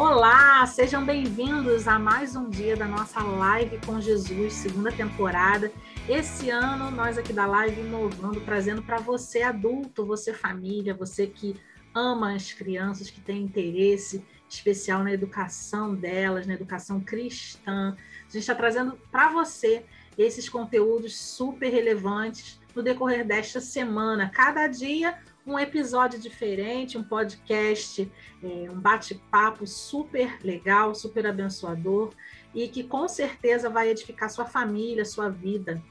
Olá, sejam bem-vindos a mais um dia da nossa Live com Jesus, segunda temporada. Esse ano, nós aqui da Live inovando, trazendo para você adulto, você família, você que ama as crianças, que tem interesse especial na educação delas, na educação cristã. A gente está trazendo para você esses conteúdos super relevantes no decorrer desta semana. Cada dia um episódio diferente, um podcast, é, um bate-papo super legal, super abençoador e que com certeza vai edificar sua família, sua vida.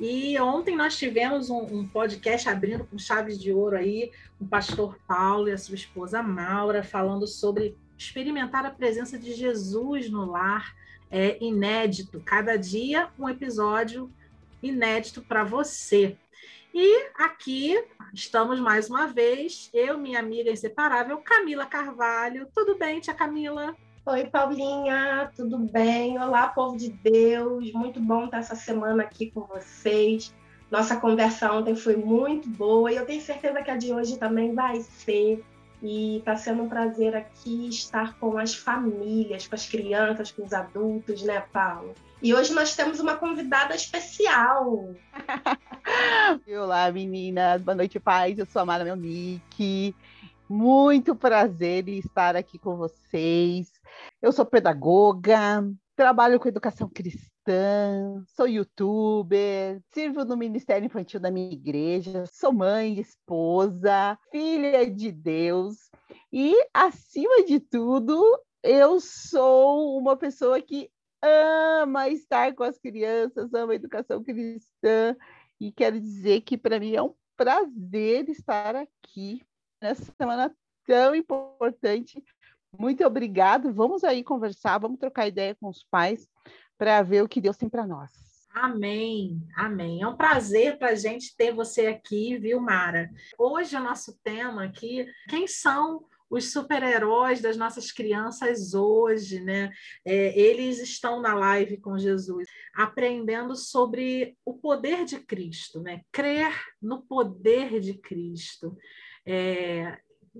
E ontem nós tivemos um, um, podcast abrindo com chaves de ouro aí, o pastor Paulo e a sua esposa Maura, falando sobre experimentar a presença de Jesus no lar. É inédito, cada dia um episódio inédito para você. E aqui estamos mais uma vez, eu, minha amiga inseparável, Camila Carvalho. Tudo bem, tia Camila? Oi, Paulinha, tudo bem? Olá, povo de Deus. Muito bom estar essa semana aqui com vocês. Nossa conversa ontem foi muito boa e eu tenho certeza que a de hoje também vai ser. E está sendo um prazer aqui estar com as famílias, com as crianças, com os adultos, né, Paulo? E hoje nós temos uma convidada especial. Olá, meninas. Boa noite, paz. Eu sou a Mara Melnick. Muito prazer em estar aqui com vocês. Eu sou pedagoga, trabalho com educação cristã, sou youtuber, sirvo no Ministério Infantil da minha igreja, sou mãe, esposa, filha de Deus e, acima de tudo, eu sou uma pessoa que ama estar com as crianças, ama a educação cristã, e quero dizer que para mim é um prazer estar aqui nessa semana tão importante. Muito obrigado. Vamos aí conversar, vamos trocar ideia com os pais para ver o que Deus tem para nós. Amém, amém. É um prazer para a gente ter você aqui, viu, Mara? Hoje o nosso tema aqui, quem são os super-heróis das nossas crianças hoje, né? É, eles estão na live com Jesus, aprendendo sobre o poder de Cristo, né? Crer no poder de Cristo. É,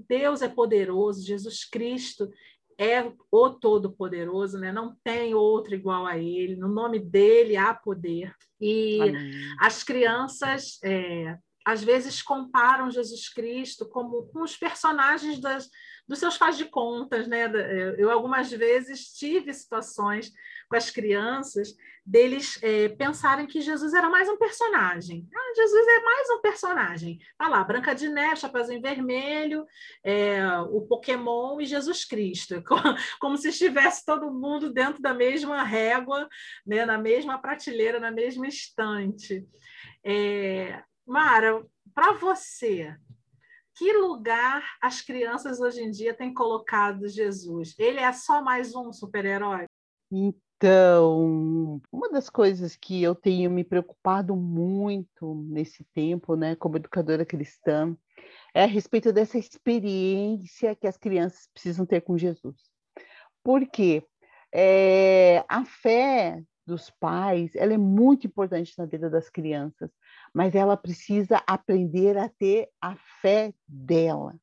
Deus é poderoso, Jesus Cristo é o Todo-Poderoso, né? não tem outro igual a ele, no nome dele há poder. E Amém. as crianças é, às vezes comparam Jesus Cristo como com os personagens das, dos seus faz de contas, né? Eu algumas vezes tive situações com as crianças deles é, pensarem que Jesus era mais um personagem. Ah, Jesus é mais um personagem. Tá lá, Branca de Neve, Chapeuzinho Vermelho, é, o Pokémon e Jesus Cristo, como se estivesse todo mundo dentro da mesma régua, né? Na mesma prateleira, na mesma estante. É, Mara, para você, que lugar as crianças hoje em dia têm colocado Jesus? Ele é só mais um super-herói? Então, uma das coisas que eu tenho me preocupado muito nesse tempo, né, como educadora cristã, é a respeito dessa experiência que as crianças precisam ter com Jesus. Por quê? É, a fé dos pais, ela é muito importante na vida das crianças, mas ela precisa aprender a ter a fé dela.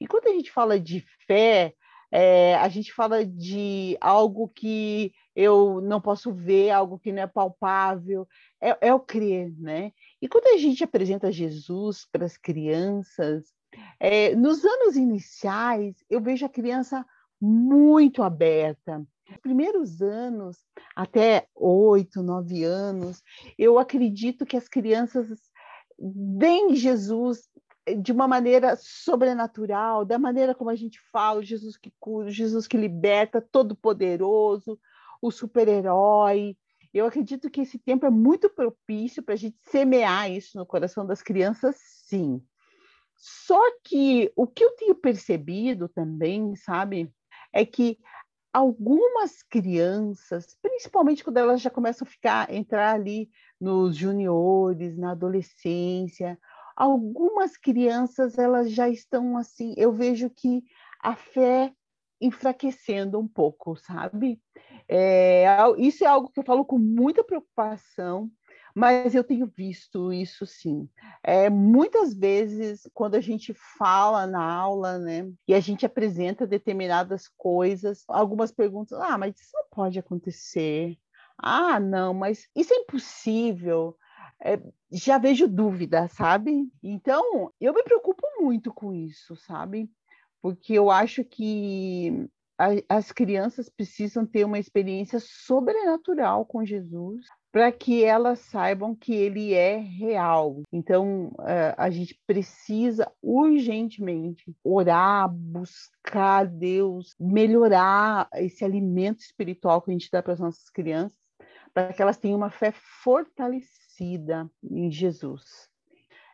E quando a gente fala de fé, é, a gente fala de algo que eu não posso ver, algo que não é palpável, é, é o crer, né? E quando a gente apresenta Jesus para as crianças, é, nos anos iniciais, eu vejo a criança muito aberta, primeiros anos, até oito, nove anos, eu acredito que as crianças veem Jesus de uma maneira sobrenatural, da maneira como a gente fala, Jesus que cura, Jesus que liberta, todo poderoso, o super-herói. Eu acredito que esse tempo é muito propício para a gente semear isso no coração das crianças, sim. Só que o que eu tenho percebido também, sabe, é que algumas crianças, principalmente quando elas já começam a ficar entrar ali nos juniores, na adolescência, algumas crianças elas já estão assim, eu vejo que a fé enfraquecendo um pouco, sabe? É, isso é algo que eu falo com muita preocupação, Mas eu tenho visto isso sim. É, muitas vezes, quando a gente fala na aula, né, e a gente apresenta determinadas coisas, algumas perguntas, ah, mas isso não pode acontecer. Ah, não, mas isso é impossível. É, já vejo dúvida, sabe? Então, eu me preocupo muito com isso, sabe? Porque eu acho que a, as crianças precisam ter uma experiência sobrenatural com Jesus para que elas saibam que ele é real. Então, eh, a gente precisa urgentemente orar, buscar Deus, melhorar esse alimento espiritual que a gente dá para as nossas crianças, para que elas tenham uma fé fortalecida em Jesus.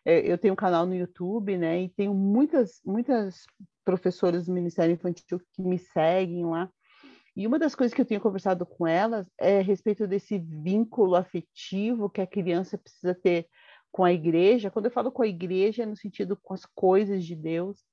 Eh, eu tenho um canal no YouTube, né, e tenho muitas, muitas professoras do Ministério Infantil que me seguem lá, e uma das coisas que eu tenho conversado com elas é a respeito desse vínculo afetivo que a criança precisa ter com a igreja. Quando eu falo com a igreja, é no sentido com as coisas de Deus,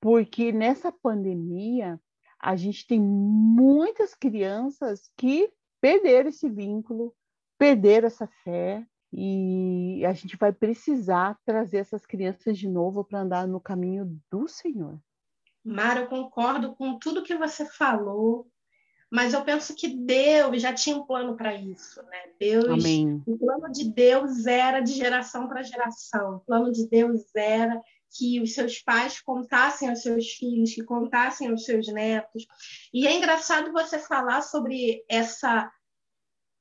porque nessa pandemia a gente tem muitas crianças que perderam esse vínculo, perderam essa fé, e a gente vai precisar trazer essas crianças de novo para andar no caminho do Senhor. Mara, eu concordo com tudo que você falou mas eu penso que Deus já tinha um plano para isso, né? Deus, Amém. o plano de Deus era de geração para geração. O plano de Deus era que os seus pais contassem aos seus filhos, que contassem aos seus netos. E é engraçado você falar sobre essa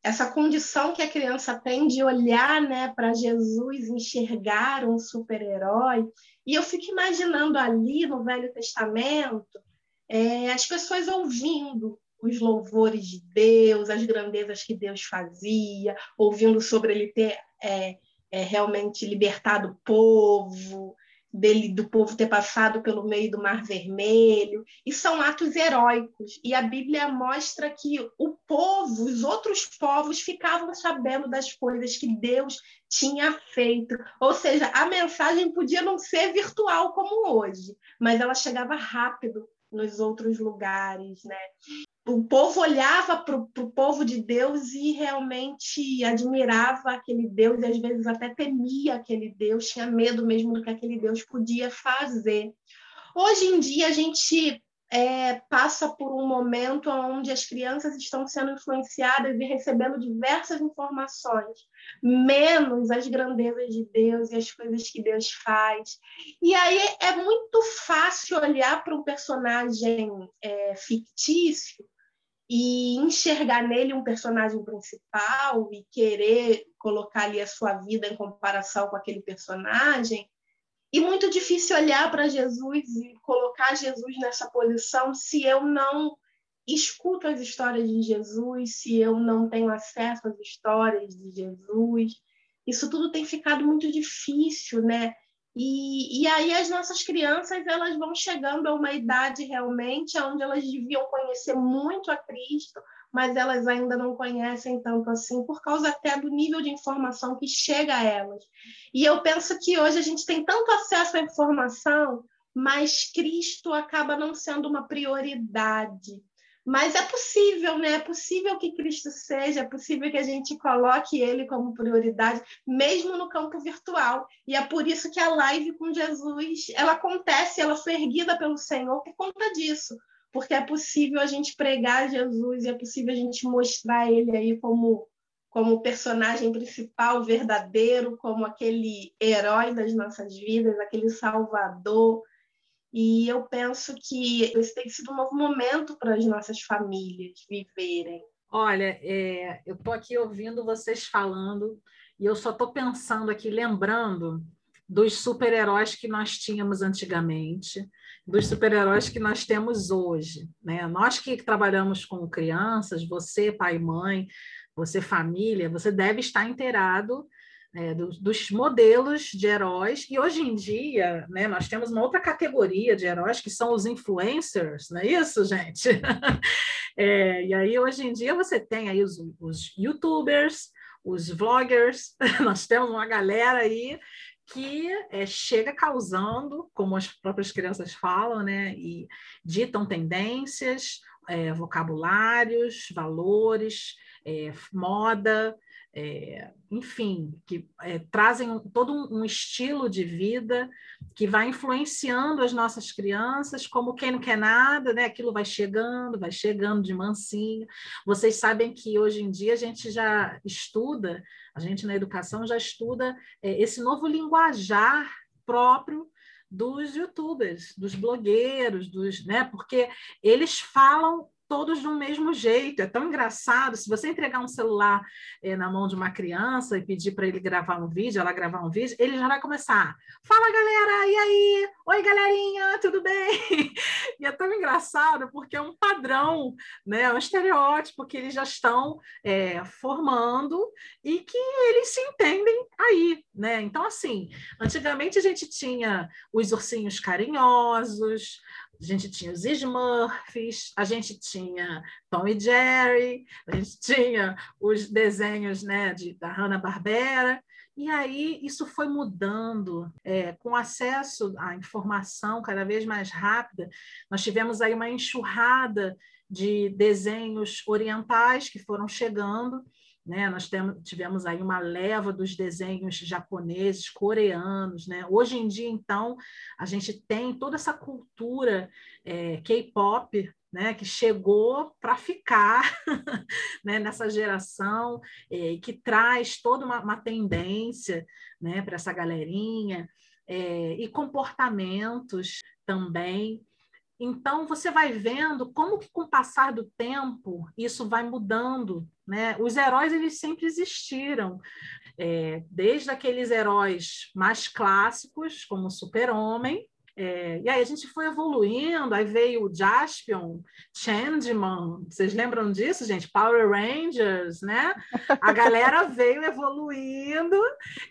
essa condição que a criança tem de olhar, né, para Jesus, enxergar um super-herói. E eu fico imaginando ali no Velho Testamento é, as pessoas ouvindo os louvores de Deus, as grandezas que Deus fazia, ouvindo sobre ele ter é, é, realmente libertado o povo, dele do povo ter passado pelo meio do Mar Vermelho, e são atos heróicos. E a Bíblia mostra que o povo, os outros povos, ficavam sabendo das coisas que Deus tinha feito. Ou seja, a mensagem podia não ser virtual como hoje, mas ela chegava rápido nos outros lugares, né? o povo olhava para o povo de Deus e realmente admirava aquele Deus, e às vezes até temia aquele Deus, tinha medo mesmo do que aquele Deus podia fazer. Hoje em dia, a gente é, passa por um momento onde as crianças estão sendo influenciadas e recebendo diversas informações, menos as grandezas de Deus e as coisas que Deus faz. E aí é muito fácil olhar para um personagem é, fictício e enxergar nele um personagem principal e querer colocar ali a sua vida em comparação com aquele personagem. E muito difícil olhar para Jesus e colocar Jesus nessa posição se eu não escuto as histórias de Jesus, se eu não tenho acesso às histórias de Jesus. Isso tudo tem ficado muito difícil, né? E, e aí as nossas crianças elas vão chegando a uma idade realmente onde elas deviam conhecer muito a Cristo, mas elas ainda não conhecem tanto assim, por causa até do nível de informação que chega a elas. E eu penso que hoje a gente tem tanto acesso à informação, mas Cristo acaba não sendo uma prioridade. Mas é possível, né? É possível que Cristo seja, é possível que a gente coloque ele como prioridade, mesmo no campo virtual. E é por isso que a live com Jesus, ela acontece, ela foi erguida pelo Senhor por conta disso. Porque é possível a gente pregar Jesus e é possível a gente mostrar ele aí como como personagem principal verdadeiro, como aquele herói das nossas vidas, aquele salvador, e eu penso que esse tem sido um novo momento para as nossas famílias viverem. Olha, é, eu estou aqui ouvindo vocês falando e eu só estou pensando aqui, lembrando dos super-heróis que nós tínhamos antigamente, dos super-heróis que nós temos hoje. Né? Nós que trabalhamos com crianças, você, pai e mãe, você, família, você deve estar inteirado é, dos, dos, modelos de heróis, e hoje em dia né, nós temos uma outra categoria de heróis que são os influencers, não é isso, gente? é, e aí hoje em dia você tem aí os, os youtubers, os vloggers, nós temos uma galera aí que é, chega causando, como as próprias crianças falam, né, e ditam tendências, é, vocabulários, valores, é, moda, é, enfim, que é, trazem um, todo um, estilo de vida que vai influenciando as nossas crianças, como quem não quer nada, né? Aquilo vai chegando, vai chegando de mansinho. Vocês sabem que hoje em dia a gente já estuda, a gente na educação já estuda é, esse novo linguajar próprio dos youtubers, dos blogueiros, dos, né? Porque eles falam todos do mesmo jeito. É tão engraçado. Se você entregar um celular é, na mão de uma criança e pedir para ele gravar um vídeo, ela gravar um vídeo, ele já vai começar. Fala, galera, e aí? Oi, galerinha, tudo bem? e é tão engraçado porque é um padrão, né? É um estereótipo que eles já estão é, formando e que eles se entendem aí, né? Então, assim, antigamente a gente tinha os ursinhos carinhosos, a gente tinha os Smurfs, a gente tinha Tom e Jerry, a gente tinha os desenhos né, de, da Hanna-Barbera, e aí isso foi mudando, é, com acesso à informação cada vez mais rápida, nós tivemos aí uma enxurrada de desenhos orientais que foram chegando, né? Nós temos, tivemos aí uma leva dos desenhos japoneses, coreanos. Né? Hoje em dia, então, a gente tem toda essa cultura é, K-pop né, que chegou para ficar né, nessa geração é, que traz toda uma, uma tendência né, para essa galerinha é, e comportamentos também então, você vai vendo como que com o passar do tempo isso vai mudando. Né? Os heróis eles sempre existiram, é, desde aqueles heróis mais clássicos, como o Super-Homem, é, e aí a gente foi evoluindo, aí veio o Jaspion, Changeman, vocês lembram disso, gente? Power Rangers, né? A galera veio evoluindo,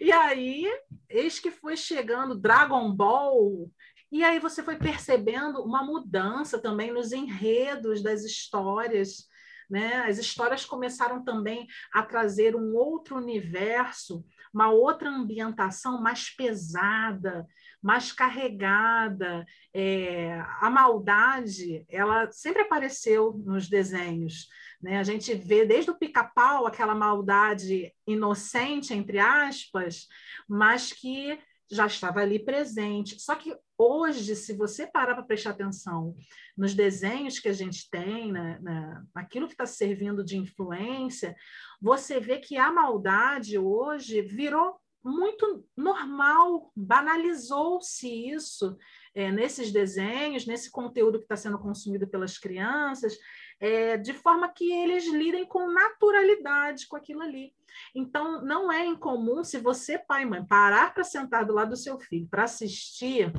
e aí, eis que foi chegando Dragon Ball, e aí você foi percebendo uma mudança também nos enredos das histórias. Né? As histórias começaram também a trazer um outro universo, uma outra ambientação mais pesada, mais carregada. É, a maldade, ela sempre apareceu nos desenhos. Né? A gente vê desde o pica-pau aquela maldade inocente, entre aspas, mas que já estava ali presente. Só que hoje, se você parar para prestar atenção nos desenhos que a gente tem, na, na, naquilo que está servindo de influência, você vê que a maldade hoje virou muito normal, banalizou-se isso é, nesses desenhos, nesse conteúdo que está sendo consumido pelas crianças, é, de forma que eles lidem com naturalidade com aquilo ali. Então, não é incomum, se você, pai e mãe, parar para sentar do lado do seu filho para assistir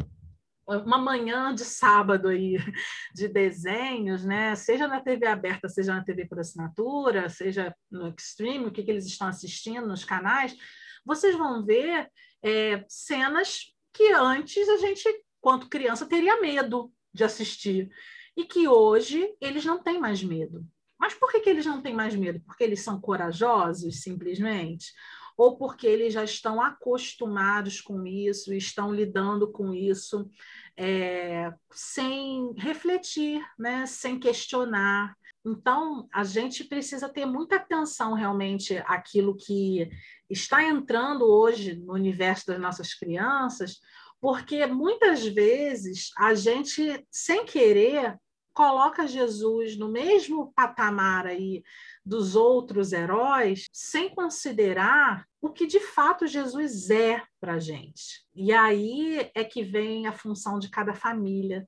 uma manhã de sábado aí de desenhos, né? Seja na TV aberta, seja na TV por assinatura, seja no Extreme, o que, que eles estão assistindo nos canais, vocês vão ver é, cenas que antes a gente, quanto criança, teria medo de assistir e que hoje eles não têm mais medo. Mas por que, que eles não têm mais medo? Porque eles são corajosos, simplesmente? Ou porque eles já estão acostumados com isso, estão lidando com isso é, sem refletir, né? sem questionar. Então, a gente precisa ter muita atenção realmente àquilo que está entrando hoje no universo das nossas crianças, porque muitas vezes a gente, sem querer, coloca Jesus no mesmo patamar aí dos outros heróis, sem considerar o que de fato Jesus é para a gente. E aí é que vem a função de cada família.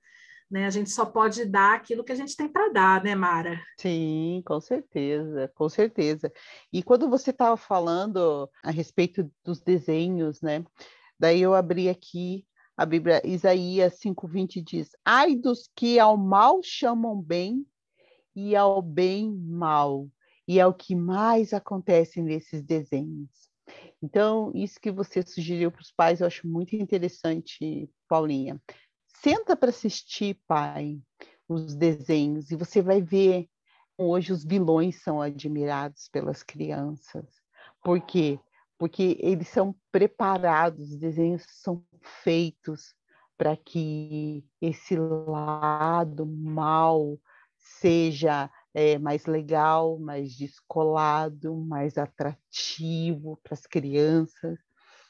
Né? A gente só pode dar aquilo que a gente tem para dar, né, Mara? Sim, com certeza, com certeza. E quando você estava falando a respeito dos desenhos, né? Daí eu abri aqui a Bíblia, Isaías 5:20 diz: Ai dos que ao mal chamam bem e ao bem mal. E é o que mais acontece nesses desenhos. Então, isso que você sugeriu para os pais, eu acho muito interessante, Paulinha. Senta para assistir, pai, os desenhos, e você vai ver hoje os vilões são admirados pelas crianças. Por quê? porque eles são preparados, os desenhos são feitos para que esse lado mal seja é, mais legal, mais descolado, mais atrativo para as crianças.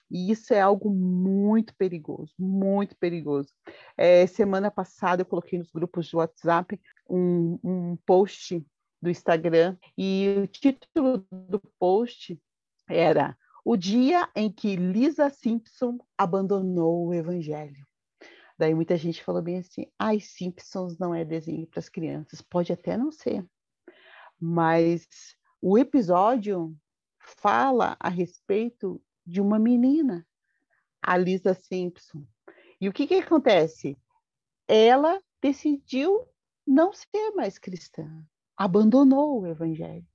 E isso é algo muito perigoso, muito perigoso. É, semana passada eu coloquei nos grupos de WhatsApp um, um post do Instagram e o título do post era O dia em que Lisa Simpson abandonou o Evangelho. Daí muita gente falou bem assim: ai, Simpsons não é desenho para as crianças. Pode até não ser, mas o episódio fala a respeito de uma menina, a Lisa Simpson. E o que, que acontece? Ela decidiu não ser mais cristã, abandonou o evangelho.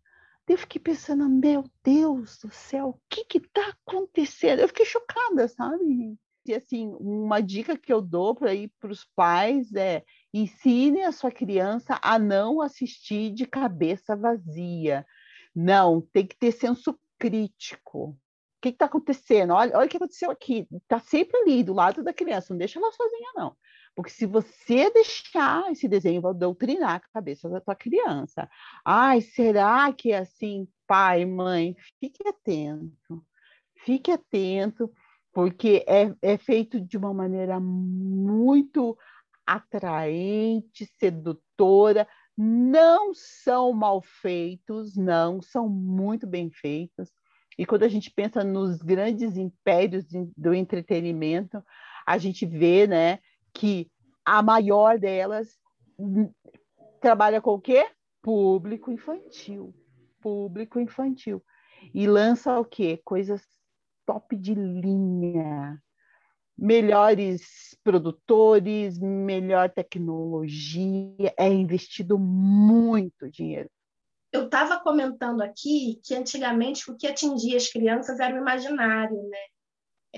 Eu fiquei pensando, meu Deus do céu, o que está acontecendo? Eu fiquei chocada, sabe? E assim, uma dica que eu dou para para os pais é ensine a sua criança a não assistir de cabeça vazia. Não, tem que ter senso crítico. O que está acontecendo? Olha, olha o que aconteceu aqui. Está sempre ali, do lado da criança. Não deixa ela sozinha, não. Porque se você deixar esse desenho, vai doutrinar a cabeça da tua criança. Ai, será que é assim, pai, mãe? Fique atento. Fique atento, porque é, é feito de uma maneira muito atraente, sedutora. Não são mal feitos, não, são muito bem feitos e quando a gente pensa nos grandes impérios do entretenimento, a gente vê, né, que a maior delas trabalha com o quê? Público infantil. Público infantil. E lança o quê? Coisas top de linha. Melhores produtores, melhor tecnologia, é investido muito dinheiro eu estava comentando aqui que antigamente o que atingia as crianças era o imaginário, né?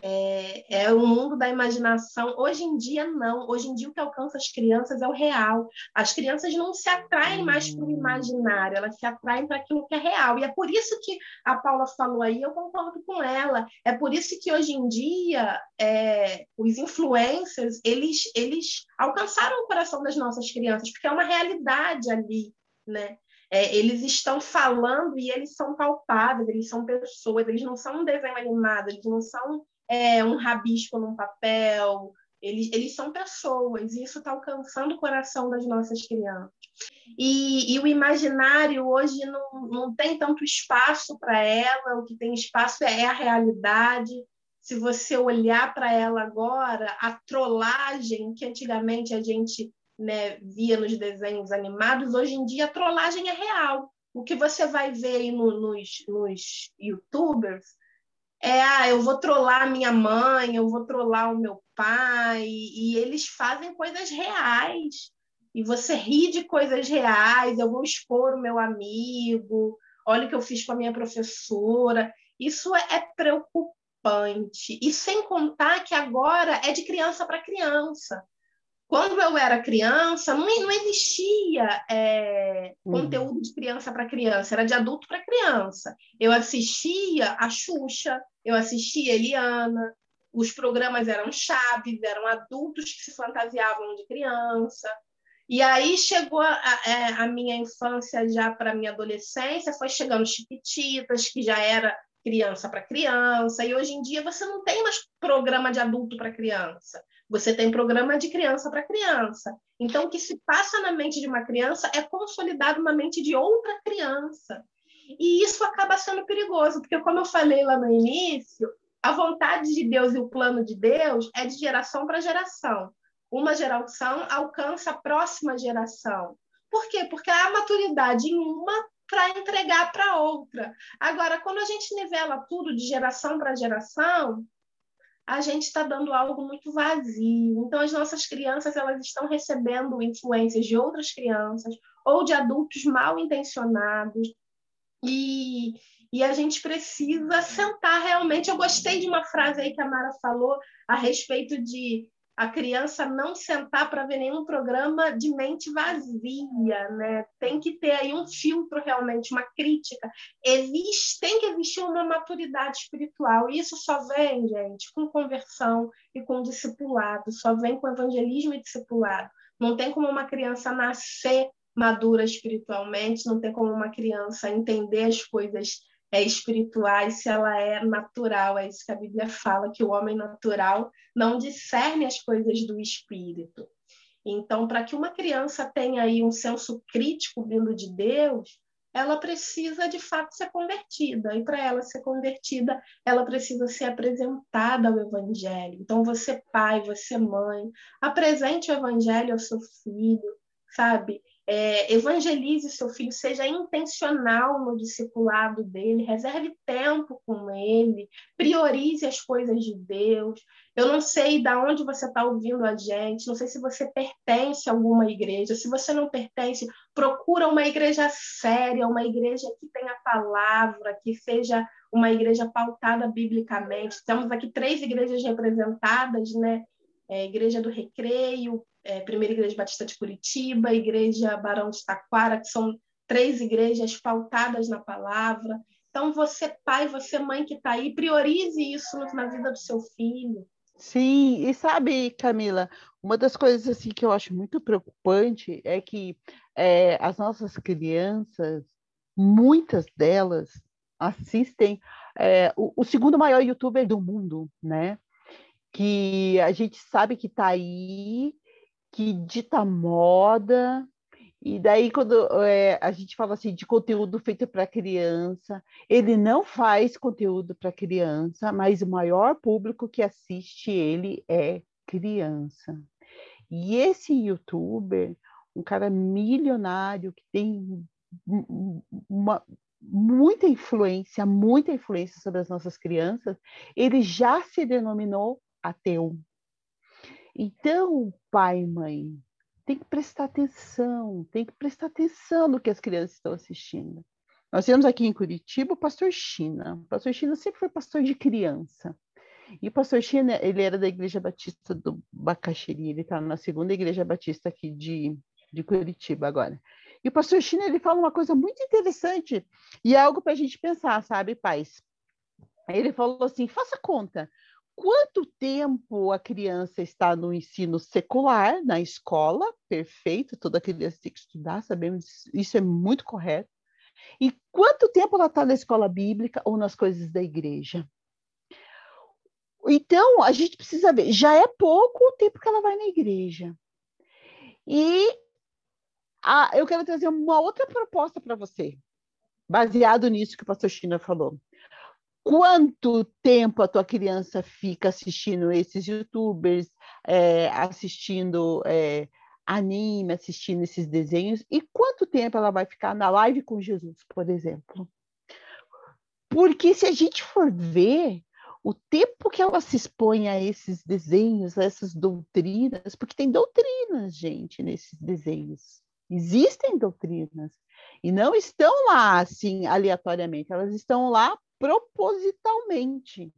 É, é, o mundo da imaginação. Hoje em dia, não. Hoje em dia, o que alcança as crianças é o real. As crianças não se atraem mais para o imaginário, elas se atraem para aquilo que é real. E é por isso que a Paula falou aí, eu concordo com ela. É por isso que hoje em dia é, os influencers eles, eles alcançaram o coração das nossas crianças, porque é uma realidade ali, né? É, eles estão falando e eles são palpáveis, eles são pessoas, eles não são um desenho animado, eles não são é, um rabisco num papel, eles, eles são pessoas, e isso está alcançando o coração das nossas crianças. E, e, o imaginário hoje não, não tem tanto espaço para ela, o que tem espaço é, é a realidade. Se você olhar para ela agora, a trollagem que antigamente a gente né, via nos desenhos animados, hoje em dia a trollagem é real. O que você vai ver no, nos, nos youtubers é, ah, eu vou trollar minha mãe, eu vou trollar o meu pai, e eles fazem coisas reais. E você ri de coisas reais, eu vou expor o meu amigo, olha o que eu fiz com a minha professora. Isso é preocupante. E sem contar que agora é de criança para criança. Quando eu era criança, não, não existia é, uhum. conteúdo de criança para criança, era de adulto para criança. Eu assistia a Xuxa, eu assistia a Eliana, os programas eram chaves, eram adultos que se fantasiavam de criança. E aí chegou a, a, é, a minha infância já para a minha adolescência, foi chegando Chiquititas, que já era criança para criança, e hoje em dia você não tem mais programa de adulto para criança. Você tem programa de criança para criança. Então, o que se passa na mente de uma criança é consolidado na mente de outra criança. E isso acaba sendo perigoso, porque, como eu falei lá no início, a vontade de Deus e o plano de Deus é de geração para geração. Uma geração alcança a próxima geração. Por quê? Porque há maturidade em uma para entregar para outra. Agora, quando a gente nivela tudo de geração para geração, a gente está dando algo muito vazio. Então, as nossas crianças elas estão recebendo influências de outras crianças ou de adultos mal intencionados. E, e a gente precisa sentar realmente. Eu gostei de uma frase aí que a Mara falou a respeito de a criança não sentar para ver nenhum programa de mente vazia, né? Tem que ter aí um filtro realmente, uma crítica. Existe, tem que existir uma maturidade espiritual. E isso só vem, gente, com conversão e com discipulado, só vem com evangelismo e discipulado. Não tem como uma criança nascer madura espiritualmente, não tem como uma criança entender as coisas é, espirituais se ela é natural. É isso que a Bíblia fala, que o homem natural não discerne as coisas do espírito. Então, para que uma criança tenha aí um senso crítico vindo de Deus, ela precisa de fato ser convertida. E para ela ser convertida, ela precisa ser apresentada ao Evangelho. Então, você, pai, você, mãe, apresente o Evangelho ao seu filho, sabe? É, evangelize seu filho, seja intencional no discipulado dele, reserve tempo com ele, priorize as coisas de Deus. Eu não sei de onde você está ouvindo a gente, não sei se você pertence a alguma igreja. Se você não pertence, procura uma igreja séria, uma igreja que tenha palavra, que seja uma igreja pautada biblicamente. Temos aqui três igrejas representadas, né? É, igreja do Recreio, é, Primeira Igreja Batista de Curitiba, Igreja Barão de Taquara, que são três igrejas pautadas na palavra. Então, você, pai, você, mãe que está aí, priorize isso na vida do seu filho. Sim, e sabe, Camila, uma das coisas assim que eu acho muito preocupante é que é, as nossas crianças, muitas delas assistem é, o, o, segundo maior youtuber do mundo, né? Que a gente sabe que está aí que dita moda. E daí, quando é, a gente fala assim de conteúdo feito para criança, ele não faz conteúdo para criança, mas o maior público que assiste ele é criança. E esse youtuber, um cara milionário que tem uma, muita influência, muita influência sobre as nossas crianças, ele já se denominou ateu. Então, pai e mãe, tem que prestar atenção, tem que prestar atenção no que as crianças estão assistindo. Nós temos aqui em Curitiba o pastor China. O pastor China sempre foi pastor de criança. E o pastor China, ele era da Igreja Batista do Bacaxiri, ele está na segunda Igreja Batista aqui de, de Curitiba agora. E o pastor China, ele fala uma coisa muito interessante e é algo para a gente pensar, sabe, pais? Ele falou assim, faça conta, quanto tempo a criança está no ensino secular, na escola, perfeito, toda criança tem que estudar, sabemos, isso é muito correto. E quanto tempo ela está na escola bíblica ou nas coisas da igreja? Então, a gente precisa ver, já é pouco o tempo que ela vai na igreja. E a, eu quero trazer uma outra proposta para você, baseado nisso que o pastor China falou quanto tempo a tua criança fica assistindo esses youtubers, é, assistindo é, anime, assistindo esses desenhos, e quanto tempo ela vai ficar na live com Jesus, por exemplo. Porque se a gente for ver o tempo que ela se expõe a esses desenhos, a essas doutrinas, porque tem doutrinas, gente, nesses desenhos. Existem doutrinas. E não estão lá assim aleatoriamente, elas estão lá propositalmente.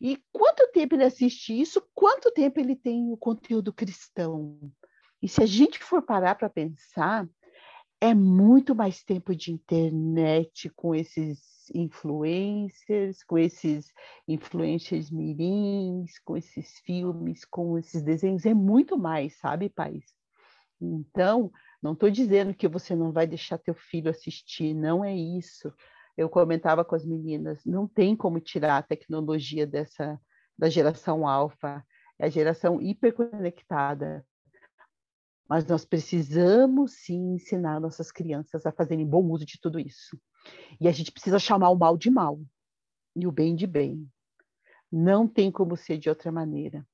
E quanto tempo ele assiste isso? Quanto tempo ele tem o conteúdo cristão? E se a gente for parar para pensar, é muito mais tempo de internet com esses influencers, com esses influencers mirins, com esses filmes, com esses desenhos, é muito mais, sabe, pais? Então, não estou dizendo que você não vai deixar teu filho assistir, não é isso eu comentava com as meninas, não tem como tirar a tecnologia dessa da geração alfa, é a geração hiperconectada. Mas nós precisamos sim ensinar nossas crianças a fazerem bom uso de tudo isso. E a gente precisa chamar o mal de mal e o bem de bem. Não tem como ser de outra maneira.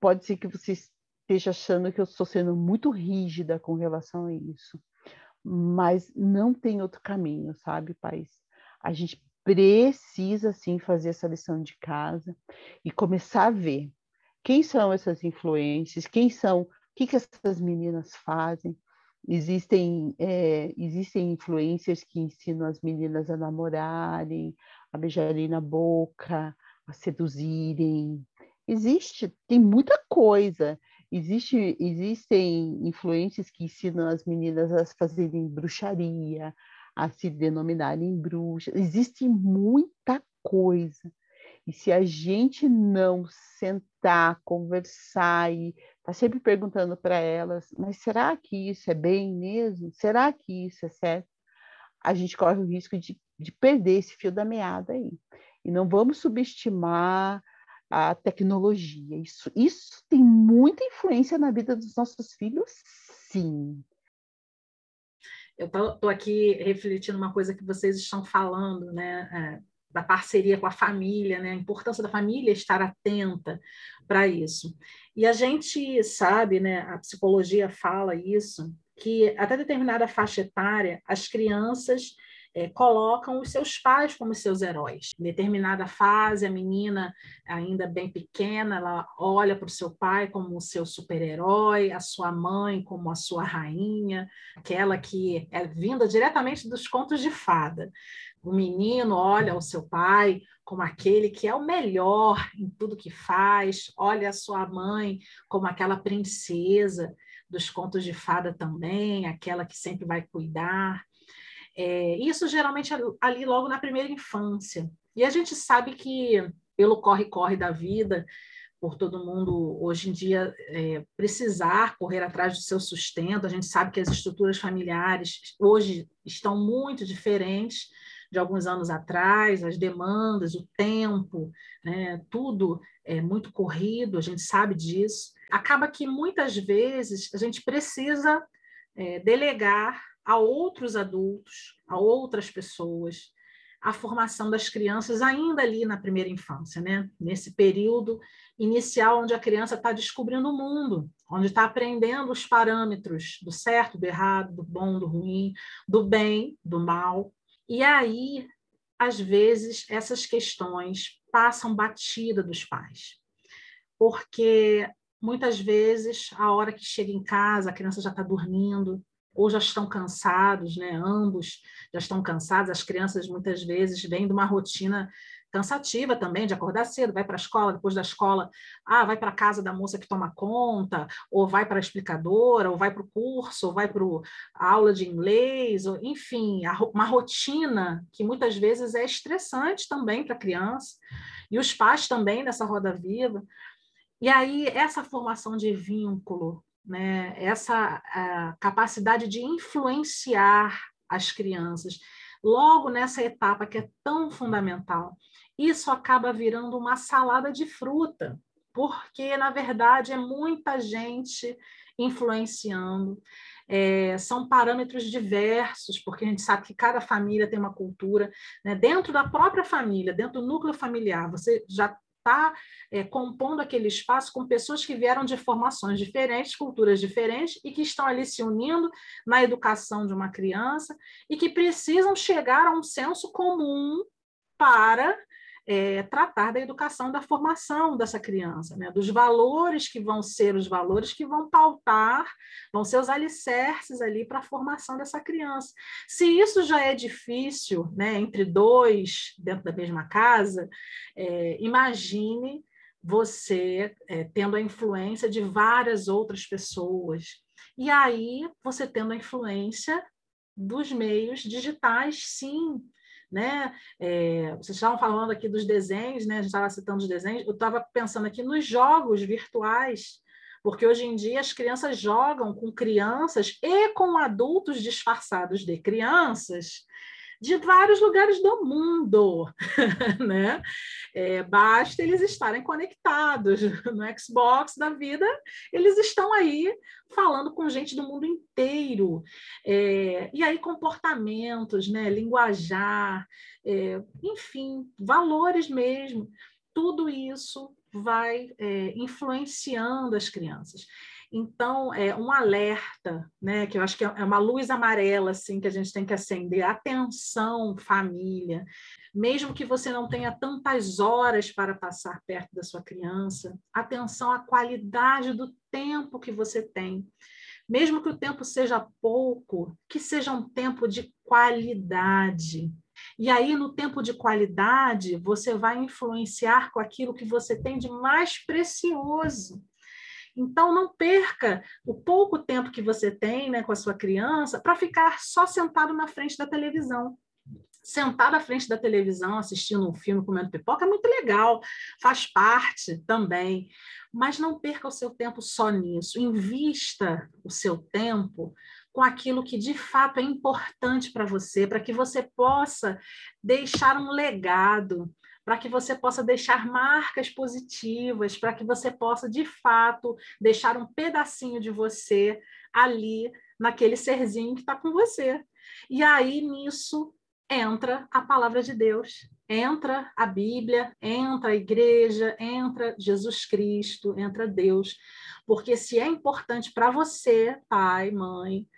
Pode ser que você esteja achando que eu estou sendo muito rígida com relação a isso mas não tem outro caminho, sabe, pais? A gente precisa sim fazer essa lição de casa e começar a ver quem são essas influências, quem são, o que, que essas meninas fazem. Existem, é, existem influências que ensinam as meninas a namorarem, a beijarem na boca, a seduzirem. Existe, tem muita coisa. Existe, existem influências que ensinam as meninas a fazerem bruxaria, a se denominarem bruxas. Existe muita coisa. E se a gente não sentar, conversar e Está sempre perguntando para elas, mas será que isso é bem mesmo? Será que isso é certo? A gente corre o risco de, de perder esse fio da meada aí. E não vamos subestimar a tecnologia. Isso, isso tem muita influência na vida dos nossos filhos, sim. Eu estou aqui refletindo uma coisa que vocês estão falando, né? É, da parceria com a família, né? A importância da família estar atenta para isso. E a gente sabe, né? A psicologia fala isso, que até determinada faixa etária, as crianças é, colocam os seus pais como seus heróis. Em determinada fase, a menina, ainda bem pequena, ela olha para o seu pai como o seu super-herói, a sua mãe como a sua rainha, aquela que é vinda diretamente dos contos de fada. O menino olha o seu pai como aquele que é o melhor em tudo que faz, olha a sua mãe como aquela princesa dos contos de fada também, aquela que sempre vai cuidar. É, isso geralmente ali logo na primeira infância. E a gente sabe que pelo corre-corre da vida, por todo mundo hoje em dia é, precisar correr atrás do seu sustento, a gente sabe que as estruturas familiares hoje estão muito diferentes de alguns anos atrás, as demandas, o tempo, né, tudo é muito corrido, a gente sabe disso. Acaba que muitas vezes a gente precisa é, delegar a outros adultos, a outras pessoas, a formação das crianças ainda ali na primeira infância, né? Nesse período inicial onde a criança está descobrindo o mundo, onde está aprendendo os parâmetros do certo, do errado, do bom, do ruim, do bem, do mal. E aí, às vezes, essas questões passam batida dos pais, porque muitas vezes a hora que chega em casa a criança já está dormindo, ou já estão cansados, né? Ambos já estão cansados. As crianças muitas vezes vêm de uma rotina cansativa também, de acordar cedo, vai para a escola, depois da escola, ah, vai para a casa da moça que toma conta, ou vai para a explicadora, ou vai para o curso, ou vai para a aula de inglês, ou, enfim, uma rotina que muitas vezes é estressante também para a criança, e os pais também nessa roda viva. E aí, essa formação de vínculo né, essa capacidade de influenciar as crianças, logo nessa etapa que é tão fundamental, isso acaba virando uma salada de fruta, porque, na verdade, é muita gente influenciando. É, são parâmetros diversos, porque a gente sabe que cada família tem uma cultura. Né? Dentro da própria família, dentro do núcleo familiar, você já está é, compondo aquele espaço com pessoas que vieram de formações diferentes, culturas diferentes, e que estão ali se unindo na educação de uma criança e que precisam chegar a um senso comum para é, tratar da educação, da formação dessa criança, né? dos valores que vão ser os valores que vão pautar, vão ser os alicerces ali para a formação dessa criança. Se isso já é difícil, né, entre dois dentro da mesma casa, é, imagine você é, tendo a influência de várias outras pessoas. E aí você tendo a influência dos meios digitais, sim, né? É, vocês estavam falando aqui dos desenhos, né? A gente estava citando os desenhos, eu estava pensando aqui nos jogos virtuais, porque hoje em dia as crianças jogam com crianças e com adultos disfarçados de crianças de vários lugares do mundo, né? É, basta eles estarem conectados no Xbox da vida, eles estão aí falando com gente do mundo inteiro. É, e aí comportamentos, né? Linguajar, é, enfim, valores mesmo. Tudo isso vai é, influenciando as crianças. Então, é um alerta, né, que eu acho que é uma luz amarela assim que a gente tem que acender. Atenção, família. Mesmo que você não tenha tantas horas para passar perto da sua criança, atenção à qualidade do tempo que você tem. Mesmo que o tempo seja pouco, que seja um tempo de qualidade. E aí, no tempo de qualidade, você vai influenciar com aquilo que você tem de mais precioso. Então, não perca o pouco tempo que você tem né, com a sua criança para ficar só sentado na frente da televisão. sentar à frente da televisão assistindo um filme, comendo pipoca, é muito legal, faz parte também. Mas não perca o seu tempo só nisso. Invista o seu tempo com aquilo que de fato é importante para você, para que você possa deixar um legado, para que você possa deixar marcas positivas, para que você possa de fato deixar um pedacinho de você ali naquele serzinho que está com você. E aí nisso entra a palavra de Deus, entra a Bíblia, entra a igreja, entra Jesus Cristo, entra Deus. Porque se é importante para você, pai, mãe,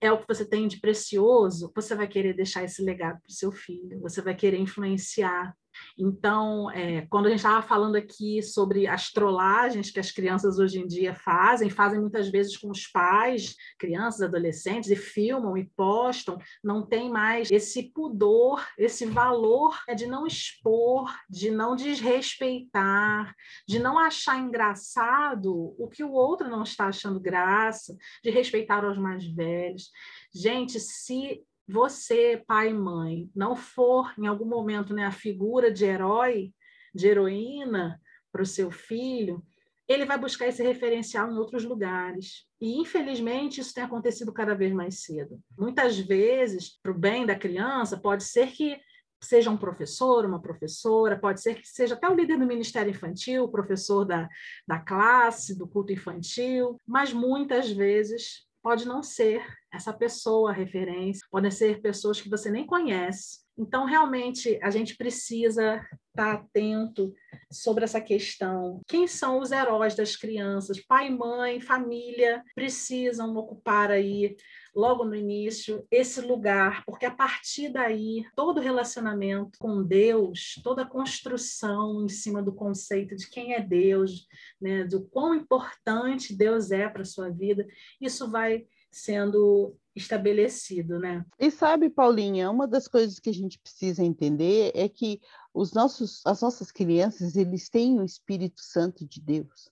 é o que você tem de precioso, você vai querer deixar esse legado para o seu filho, você vai querer influenciar então, é, quando a gente estava falando aqui sobre as trollagens que as crianças hoje em dia fazem, fazem muitas vezes com os pais, crianças, adolescentes, e filmam e postam, não tem mais esse pudor, esse valor é de não expor, de não desrespeitar, de não achar engraçado o que o outro não está achando graça, de respeitar os mais velhos. Gente, se você, pai e mãe, não for em algum momento né, a figura de herói, de heroína para o seu filho, ele vai buscar esse referencial em outros lugares. E, infelizmente, isso tem acontecido cada vez mais cedo. Muitas vezes, para o bem da criança, pode ser que seja um professor, uma professora, pode ser que seja até o líder do Ministério Infantil, professor da, da classe, do culto infantil, mas muitas vezes pode não ser essa pessoa a referência, podem ser pessoas que você nem conhece. Então, realmente, a gente precisa estar atento sobre essa questão. Quem são os heróis das crianças? Pai, mãe, família precisam ocupar aí logo no início esse lugar, porque a partir daí todo relacionamento com Deus, toda construção em cima do conceito de quem é Deus, né, do quão importante Deus é para sua vida, isso vai sendo estabelecido, né? E sabe, Paulinha, uma das coisas que a gente precisa entender é que os nossos, as nossas crianças, eles têm o Espírito Santo de Deus.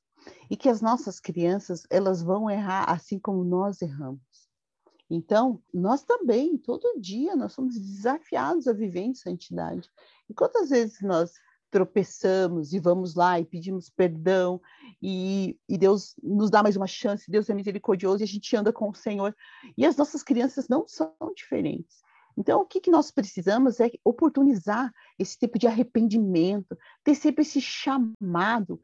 E que as nossas crianças, elas vão errar assim como nós erramos. Então, nós também, todo dia, nós somos desafiados a viver em santidade. E quantas vezes nós tropeçamos e vamos lá e pedimos perdão e, e, Deus nos dá mais uma chance, Deus é misericordioso e a gente anda com o Senhor. E as nossas crianças não são diferentes. Então, o que, que nós precisamos é oportunizar esse tipo de arrependimento, ter sempre esse chamado.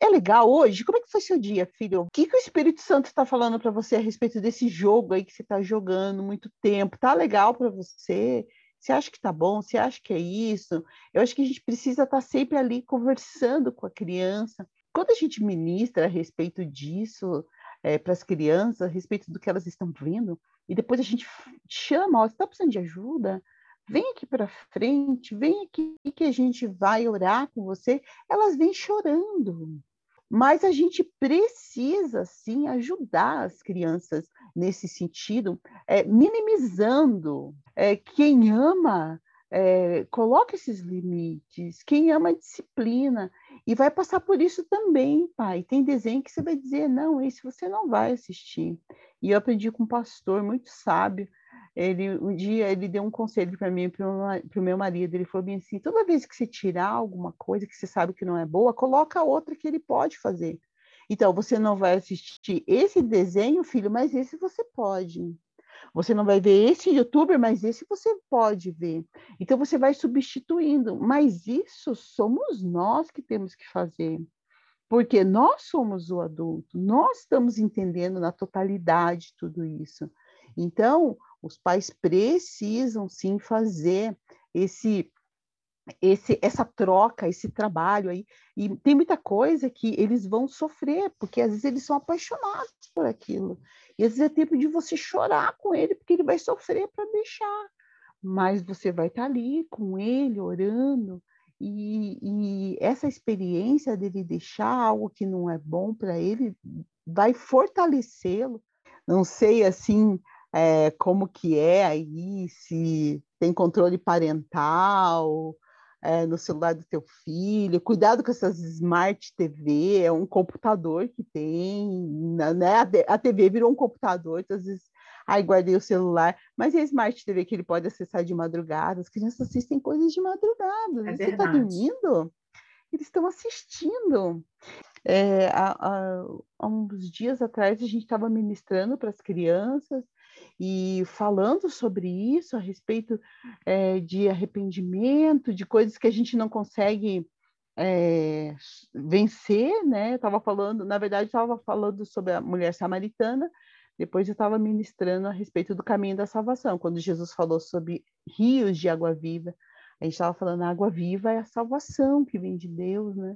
É legal hoje? Como é que foi seu dia, filho? O que, que o Espírito Santo está falando para você a respeito desse jogo aí que você está jogando muito tempo? Tá legal para você? Você acha que está bom? Você acha que é isso? Eu acho que a gente precisa estar tá sempre ali conversando com a criança. Quando a gente ministra a respeito disso é, para as crianças, a respeito do que elas estão vendo, e depois a gente chama, ó, você está precisando de ajuda? Vem aqui para frente, vem aqui que a gente vai orar com você. Elas vêm chorando. Mas a gente precisa, sim, ajudar as crianças nesse sentido, é, minimizando. É, quem ama, é, coloca esses limites. Quem ama, disciplina. E vai passar por isso também, pai. Tem desenho que você vai dizer, não, esse você não vai assistir. E eu aprendi com um pastor muito sábio, ele um dia ele deu um conselho para mim para o meu marido. Ele falou bem assim toda vez que você tirar alguma coisa que você sabe que não é boa coloca outra que ele pode fazer. Então você não vai assistir esse desenho filho mas esse você pode. Você não vai ver esse youtuber mas esse você pode ver. Então você vai substituindo. Mas isso somos nós que temos que fazer. Porque nós somos o adulto. Nós estamos entendendo na totalidade tudo isso então os pais precisam sim fazer esse esse, essa troca, esse trabalho aí. E tem muita coisa que eles vão sofrer, porque às vezes eles são apaixonados por aquilo. E às vezes é tempo de você chorar com ele, porque ele vai sofrer para deixar. Mas você vai estar tá ali com ele, orando. E, e essa experiência dele deixar algo que não é bom para ele vai fortalecê-lo. Não sei assim é, como que é aí, se tem controle parental é, no celular do teu filho, cuidado com essas smart TV, é um computador que tem, né? A TV virou um computador, então às vezes Aí guardei o celular, mas é a Smart TV que ele pode acessar de madrugada. As crianças assistem coisas de madrugada. É Você está dormindo? Eles estão assistindo. É, há, há, há, uns dias atrás a gente estava ministrando para as crianças e falando sobre isso a respeito é, de arrependimento, de coisas que a gente não consegue é, vencer, né? Estava falando, na verdade, estava falando sobre a mulher samaritana. Depois eu estava ministrando a respeito do caminho da salvação, quando Jesus falou sobre rios de água viva. A gente estava falando a água viva é a salvação que vem de Deus, né?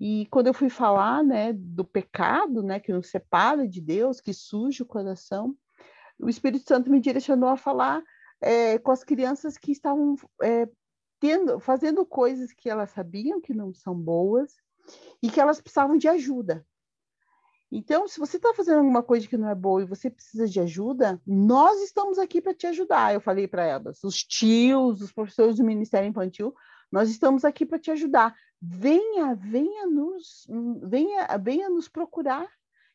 E quando eu fui falar, né, do pecado, né, que nos separa de Deus, que suja o coração, o Espírito Santo me direcionou a falar é, com as crianças que estavam é, tendo, fazendo coisas que elas sabiam que não são boas e que elas precisavam de ajuda. Então, se você está fazendo alguma coisa que não é boa e você precisa de ajuda, nós estamos aqui para te ajudar. Eu falei para elas, os tios, os professores do Ministério Infantil, nós estamos aqui para te ajudar. Venha, venha nos, venha, venha nos procurar,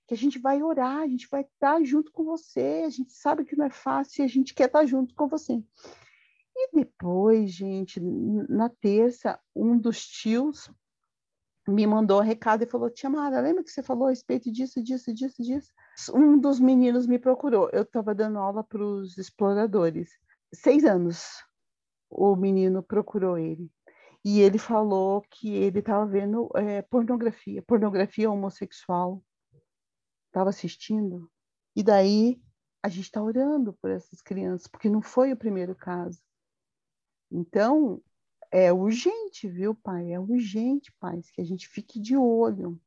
que a gente vai orar, a gente vai estar junto com você. A gente sabe que não é fácil, e a gente quer estar junto com você. E depois, gente, na terça, um dos tios me mandou um recado e falou: Tia Mara, lembra que você falou a respeito disso, disso, disso, disso? Um dos meninos me procurou. Eu estava dando aula para os exploradores. Seis anos, o menino procurou ele. E ele falou que ele estava vendo é, pornografia, pornografia homossexual. Estava assistindo. E daí a gente está orando por essas crianças, porque não foi o primeiro caso. Então, é urgente, viu, pai? É urgente, pai, que a gente fique de olho.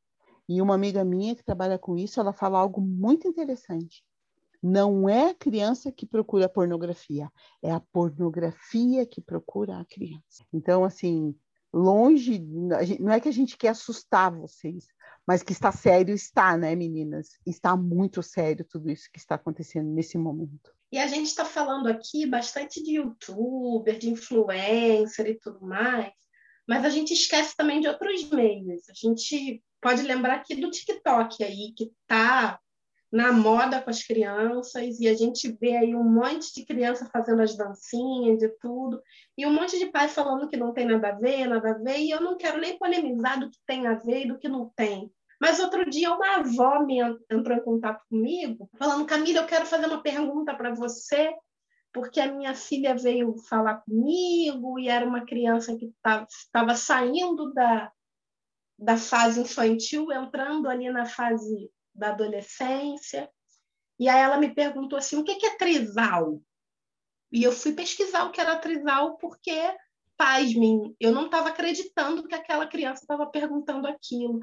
E uma amiga minha que trabalha com isso, ela fala algo muito interessante. Não é a criança que procura pornografia, é a pornografia que procura a criança. Então, assim, longe, não é que a gente quer assustar vocês, mas que está sério, está, né, meninas? Está muito sério tudo isso que está acontecendo nesse momento. E a gente está falando aqui bastante de youtuber, de influencer e tudo mais, mas a gente esquece também de outros meios. A gente pode lembrar aqui do TikTok aí, que está na moda com as crianças, e a gente vê aí um monte de criança fazendo as dancinhas e tudo, e um monte de pais falando que não tem nada a ver, nada a ver, e eu não quero nem polemizar do que tem a ver e do que não tem. Mas outro dia uma avó me entrou em contato comigo, falando: Camila, eu quero fazer uma pergunta para você, porque a minha filha veio falar comigo e era uma criança que estava saindo da, da fase infantil, entrando ali na fase da adolescência. E aí ela me perguntou assim: o que é trisal? E eu fui pesquisar o que era trisal, porque, pasmem, eu não estava acreditando que aquela criança estava perguntando aquilo.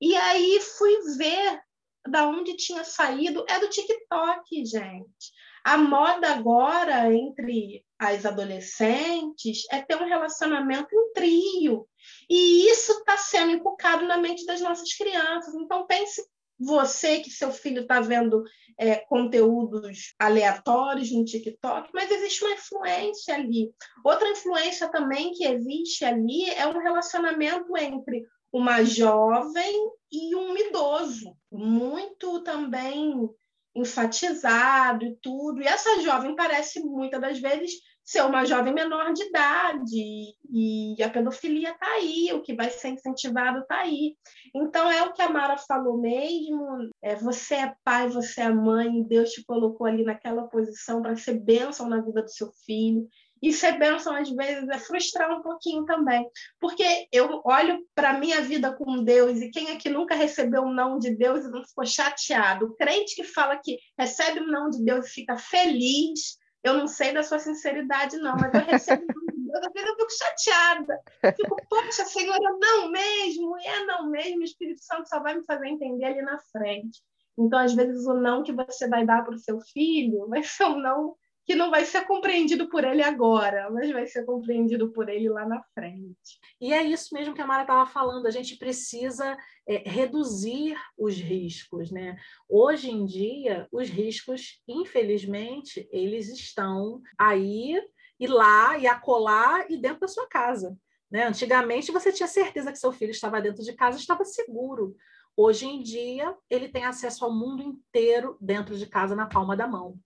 E aí fui ver da onde tinha saído. É do TikTok, gente. A moda agora entre as adolescentes é ter um relacionamento em trio. E isso está sendo inculcado na mente das nossas crianças. Então, pense você que seu filho está vendo é, conteúdos aleatórios no TikTok, mas existe uma influência ali. Outra influência também que existe ali é um relacionamento entre uma jovem e um idoso, muito também enfatizado e tudo. E essa jovem parece muitas das vezes ser uma jovem menor de idade e a pedofilia está aí, o que vai ser incentivado está aí. Então é o que a Mara falou mesmo, é, você é pai, você é mãe, Deus te colocou ali naquela posição para ser bênção na vida do seu filho. E ser bênção, às vezes, é frustrar um pouquinho também. Porque eu olho para minha vida com Deus, e quem aqui nunca recebeu um não de Deus e não ficou chateado? O crente que fala que recebe um não de Deus e fica feliz, eu não sei da sua sinceridade, não, mas eu recebo às vezes eu fico chateada. Fico, poxa, Senhor, eu não mesmo, é não mesmo, o Espírito Santo só vai me fazer entender ali na frente. Então, às vezes, o não que você vai dar para o seu filho vai ser um não que não vai ser compreendido por ele agora, mas vai ser compreendido por ele lá na frente. E é isso mesmo que a Mara estava falando, a gente precisa é, reduzir os riscos. Né? Hoje em dia, os riscos, infelizmente, eles estão aí e lá e acolá e dentro da sua casa. Né? Antigamente, você tinha certeza que seu filho estava dentro de casa, estava seguro. Hoje em dia, ele tem acesso ao mundo inteiro dentro de casa, na palma da mão.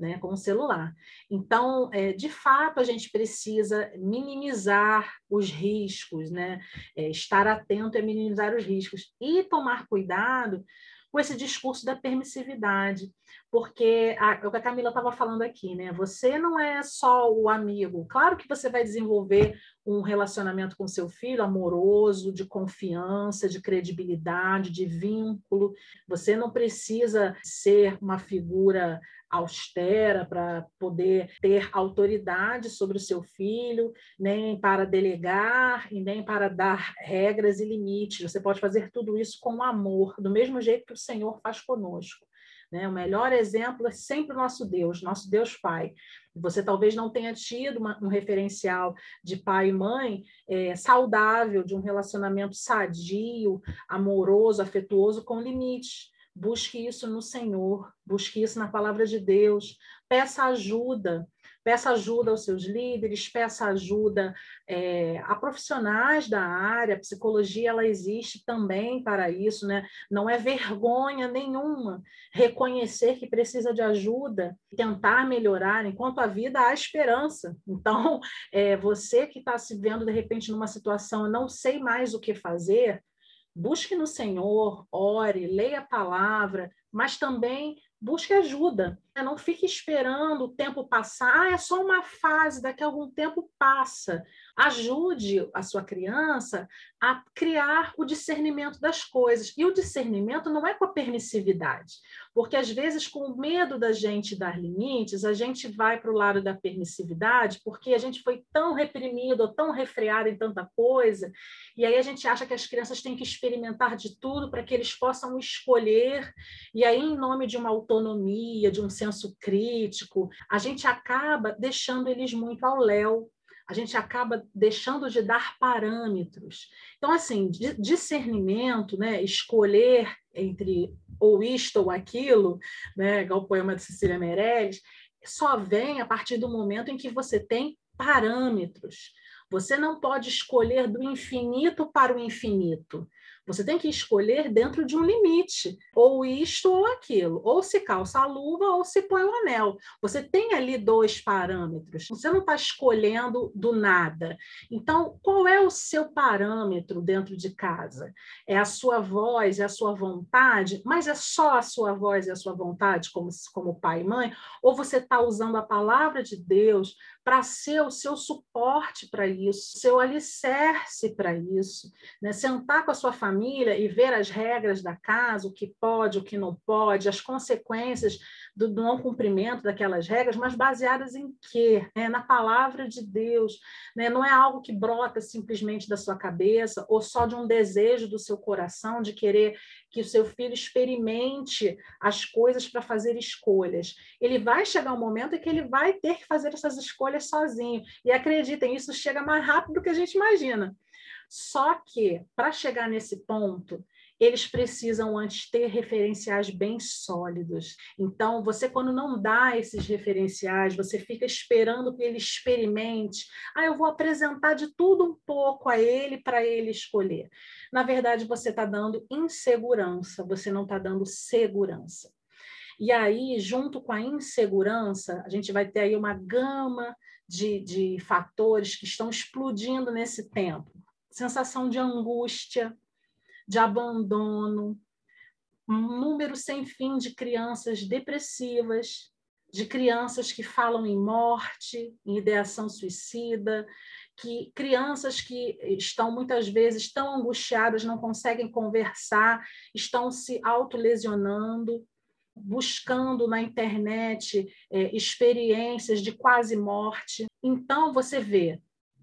Né, com o celular. Então, é, de fato, a gente precisa minimizar os riscos, né, é, estar atento a minimizar os riscos e tomar cuidado com esse discurso da permissividade, porque a, é o que a Camila estava falando aqui, né? Você não é só o amigo. Claro que você vai desenvolver um relacionamento com seu filho amoroso, de confiança, de credibilidade, de vínculo. Você não precisa ser uma figura austera para poder ter autoridade sobre o seu filho, nem para delegar e nem para dar regras e limites. Você pode fazer tudo isso com amor, do mesmo jeito que o Senhor faz conosco. Né? O melhor exemplo é sempre o nosso Deus, nosso Deus Pai. Você talvez não tenha tido uma, um referencial de pai e mãe é, saudável, de um relacionamento sadio, amoroso, afetuoso, com limites. Busque isso no Senhor, busque isso na palavra de Deus, peça ajuda, peça ajuda aos seus líderes, peça ajuda é, a profissionais da área, a psicologia ela existe também para isso, né? Não é vergonha nenhuma reconhecer que precisa de ajuda, tentar melhorar, enquanto a vida há esperança. Então, é, você que está se vendo de repente numa situação, eu não sei mais o que fazer, busque no Senhor, ore, leia a palavra, mas também busque ajuda. Né? Não fique esperando o tempo passar. Ah, é só uma fase, daqui a algum tempo passa. Ajude a sua criança a criar o discernimento das coisas. E o discernimento não é com a permissividade, porque às vezes, com medo da gente dar limites, a gente vai para o lado da permissividade, porque a gente foi tão reprimido ou tão refreado em tanta coisa, e aí a gente acha que as crianças têm que experimentar de tudo para que eles possam escolher, e aí, em nome de uma autonomia, de um senso crítico, a gente acaba deixando eles muito ao léu a gente acaba deixando de dar parâmetros. Então, assim, discernimento, né, escolher entre ou isto ou aquilo, né, igual o poema de Cecília Meirelles, só vem a partir do momento em que você tem parâmetros. Você não pode escolher do infinito para o infinito. Você tem que escolher dentro de um limite, ou isto ou aquilo, ou se calça a luva ou se põe o anel. Você tem ali dois parâmetros, você não está escolhendo do nada. Então, qual é o seu parâmetro dentro de casa? É a sua voz, é a sua vontade, mas é só a sua voz e a sua vontade, como, como pai e mãe? Ou você está usando a palavra de Deus para ser o seu suporte para isso, seu alicerce para isso, né? sentar com a sua família e ver as regras da casa, o que pode, o que não pode, as consequências do, do não cumprimento daquelas regras, mas baseadas em quê? É, na palavra de Deus. Né? Não é algo que brota simplesmente da sua cabeça ou só de um desejo do seu coração de querer que o seu filho experimente as coisas para fazer escolhas. Ele vai chegar um momento em que ele vai ter que fazer essas escolhas sozinho. E acreditem, isso chega mais rápido do que a gente imagina. Só que, para chegar nesse ponto, eles precisam antes ter referenciais bem sólidos. Então, você, quando não dá esses referenciais, você fica esperando que ele experimente. Ah, eu vou apresentar de tudo um pouco a ele para ele escolher. Na verdade, você está dando insegurança, você não está dando segurança. E aí, junto com a insegurança, a gente vai ter aí uma gama de, de fatores que estão explodindo nesse tempo sensação de angústia, de abandono, um número sem fim de crianças depressivas, de crianças que falam em morte, em ideação suicida, que crianças que estão muitas vezes tão angustiadas, não conseguem conversar, estão se autolesionando, buscando na internet é, experiências de quase morte. Então, você vê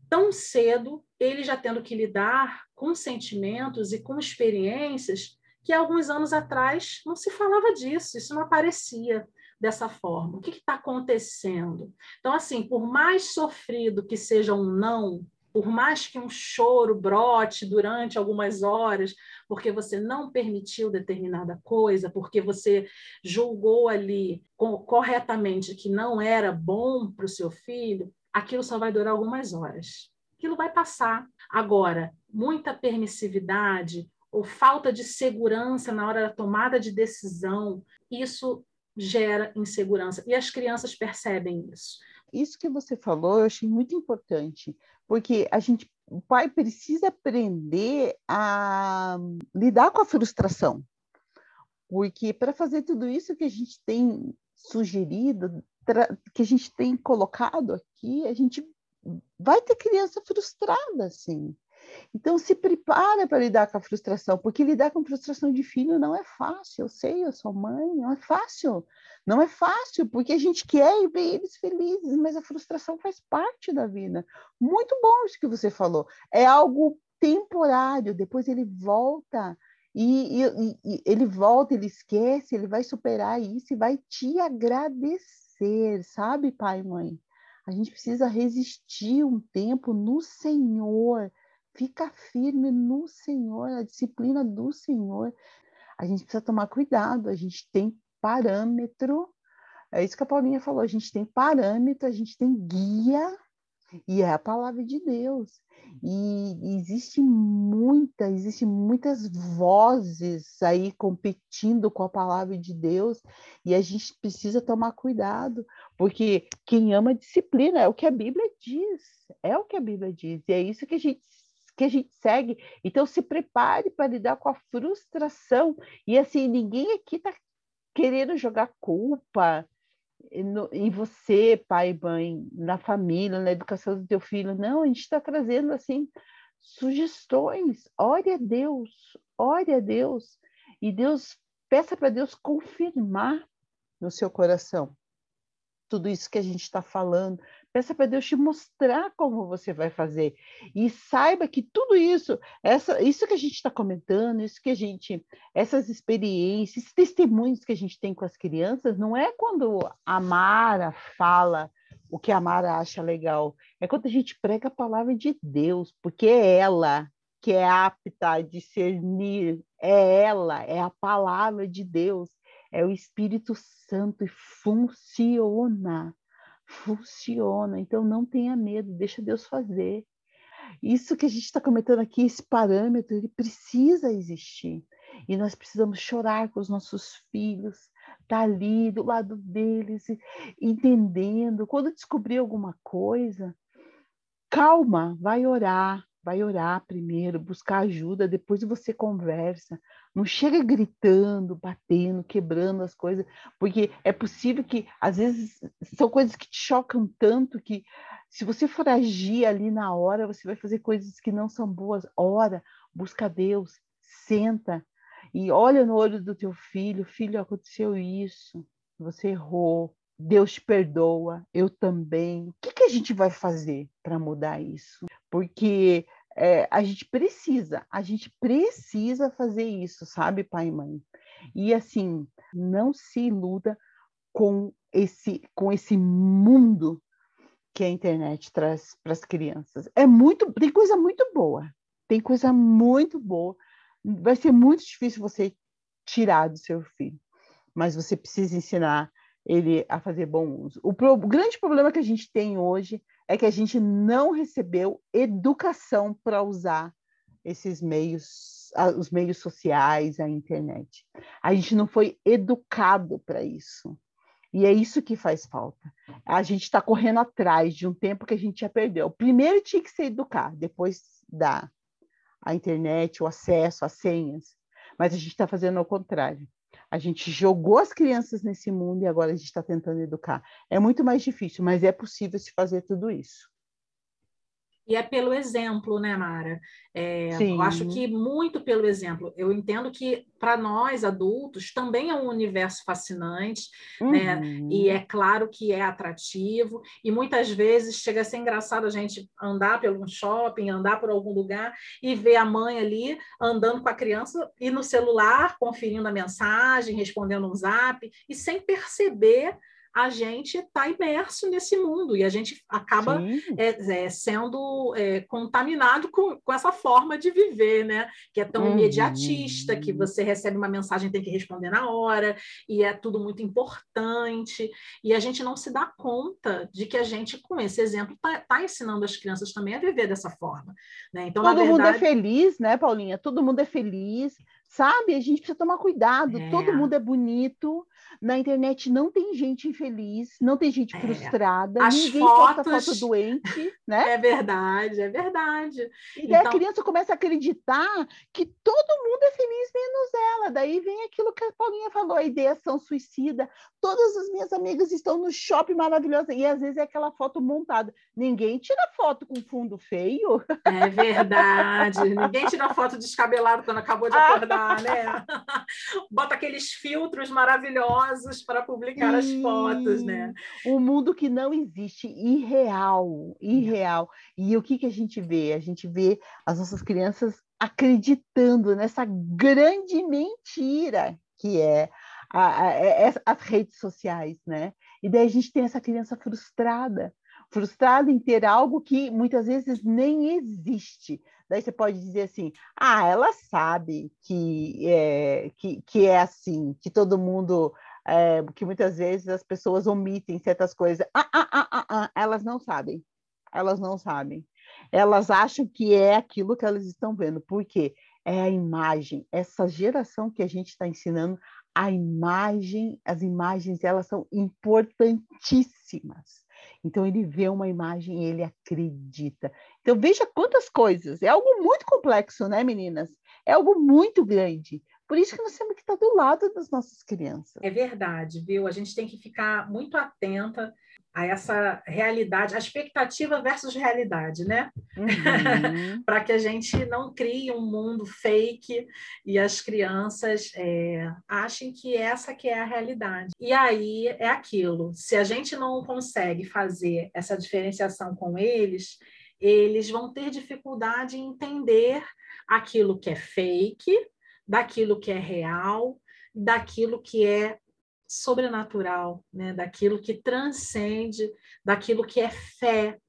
tão cedo ele já tendo que lidar com sentimentos e com experiências que alguns anos atrás não se falava disso, isso não aparecia dessa forma. O que está acontecendo? Então, assim, por mais sofrido que seja um não, por mais que um choro brote durante algumas horas, porque você não permitiu determinada coisa, porque você julgou ali corretamente que não era bom para o seu filho, aquilo só vai durar algumas horas. Aquilo vai passar. Agora, muita permissividade ou falta de segurança na hora da tomada de decisão, isso gera insegurança. E as crianças percebem isso. Isso que você falou, eu achei muito importante, porque a gente, o pai precisa aprender a lidar com a frustração. Porque para fazer tudo isso que a gente tem sugerido, que a gente tem colocado aqui, a gente vai ter criança frustrada, assim. Então, se prepara para lidar com a frustração, porque lidar com frustração de filho não é fácil. Eu sei, eu sou mãe, não é fácil. Não é fácil, porque a gente quer ver eles felizes, mas a frustração faz parte da vida. Muito bom isso que você falou. É algo temporário, depois ele volta. E, e, e ele volta, ele esquece, ele vai superar isso e vai te agradecer, sabe, pai e mãe? A gente precisa resistir um tempo no Senhor, Fica firme no Senhor, a disciplina do Senhor. A gente precisa tomar cuidado, a gente tem parâmetro. É isso que a Paulinha falou, a gente tem parâmetro, a gente tem guia, e é a palavra de Deus. E existe muita, existe muitas vozes aí competindo com a palavra de Deus, e a gente precisa tomar cuidado, porque quem ama disciplina é o que a Bíblia diz, é o que a Bíblia diz, e é isso que a gente que a gente segue. Então, se prepare para lidar com a frustração. E assim, ninguém aqui está querendo jogar culpa no, em você, pai mãe, na família, na educação do teu filho. Não, a gente está trazendo assim sugestões. Ore a Deus, ore a Deus. E Deus, peça para Deus confirmar no seu coração tudo isso que a gente está falando. Peça para Deus te mostrar como você vai fazer. E saiba que tudo isso, essa, isso que a gente está comentando, isso que a gente, essas experiências, testemunhos que a gente tem com as crianças, não é quando a Mara fala o que a Mara acha legal. É quando a gente prega a palavra de Deus, porque é ela que é apta a discernir, é ela, é a palavra de Deus é o Espírito Santo e funciona. Funciona. Então não tenha medo, deixa Deus fazer. Isso que a gente está comentando aqui, esse parâmetro, ele precisa existir. E nós precisamos chorar com os nossos filhos, estar tá ali do lado deles, entendendo. Quando descobrir alguma coisa, calma, vai orar, vai orar primeiro, buscar ajuda, depois você conversa. Não chega gritando, batendo, quebrando as coisas, porque é possível que, às vezes, são coisas que te chocam tanto que, se você for agir ali na hora, você vai fazer coisas que não são boas. Ora, busca Deus, senta e olha no olho do teu filho: filho, aconteceu isso, você errou, Deus te perdoa, eu também. O que, que a gente vai fazer para mudar isso? Porque é, a gente precisa, a gente precisa fazer isso, sabe, pai e mãe? E assim, não se iluda com esse, com esse mundo que a internet traz para as crianças. É muito, tem coisa muito boa, tem coisa muito boa. Vai ser muito difícil você tirar do seu filho, mas você precisa ensinar ele a fazer bom uso. O, pro, o grande problema que a gente tem hoje é que a gente não recebeu educação para usar esses meios, os meios sociais, a internet. A gente não foi educado para isso. E é isso que faz falta. A gente está correndo atrás de um tempo que a gente já perdeu. Primeiro tinha que ser educar, depois dar a internet, o acesso, as senhas. Mas a gente está fazendo ao contrário. A gente jogou as crianças nesse mundo e agora a gente está tentando educar. É muito mais difícil, mas é possível se fazer tudo isso. E é pelo exemplo, né, Mara? É, eu acho que muito pelo exemplo. Eu entendo que para nós adultos também é um universo fascinante, uhum. né? E é claro que é atrativo. E muitas vezes chega a ser engraçado a gente andar pelo shopping, andar por algum lugar e ver a mãe ali andando com a criança e no celular conferindo a mensagem, respondendo um zap e sem perceber a gente está imerso nesse mundo e a gente acaba é, é, sendo é, contaminado com, com essa forma de viver, né? Que é tão uhum. imediatista, que você recebe uma mensagem e tem que responder na hora, e é tudo muito importante, e a gente não se dá conta de que a gente, com esse exemplo, está tá ensinando as crianças também a viver dessa forma. Né? Então, Todo verdade... mundo é feliz, né, Paulinha? Todo mundo é feliz sabe? A gente precisa tomar cuidado. É. Todo mundo é bonito. Na internet não tem gente infeliz, não tem gente é. frustrada, As ninguém fotos... posta foto doente, né? É verdade, é verdade. E daí então... a criança começa a acreditar que todo mundo é feliz menos ela. Daí vem aquilo que a Paulinha falou, a ideação suicida. Todas as minhas amigas estão no shopping maravilhosa e às vezes é aquela foto montada. Ninguém tira foto com fundo feio. É verdade. Ninguém tira foto descabelado quando acabou de acordar, né? Bota aqueles filtros maravilhosos para publicar as fotos, né? Um mundo que não existe, irreal, irreal. E o que, que a gente vê? A gente vê as nossas crianças acreditando nessa grande mentira que é a, a, é, as redes sociais, né? E daí a gente tem essa criança frustrada, frustrada em ter algo que muitas vezes nem existe. Daí você pode dizer assim: ah, ela sabe que é, que, que é assim, que todo mundo. É, que muitas vezes as pessoas omitem certas coisas. Ah, ah, ah, ah, ah, elas não sabem. Elas não sabem. Elas acham que é aquilo que elas estão vendo. Por quê? É a imagem. Essa geração que a gente está ensinando, a imagem, as imagens, elas são importantíssimas. Então ele vê uma imagem e ele acredita. Então veja quantas coisas. É algo muito complexo, né, meninas? É algo muito grande. Por isso que nós temos que estar do lado das nossas crianças. É verdade, viu? A gente tem que ficar muito atenta a essa realidade, a expectativa versus realidade, né? Uhum. Para que a gente não crie um mundo fake e as crianças é, achem que essa que é a realidade. E aí é aquilo, se a gente não consegue fazer essa diferenciação com eles, eles vão ter dificuldade em entender aquilo que é fake, daquilo que é real, daquilo que é sobrenatural, né? daquilo que transcende, daquilo que é fé,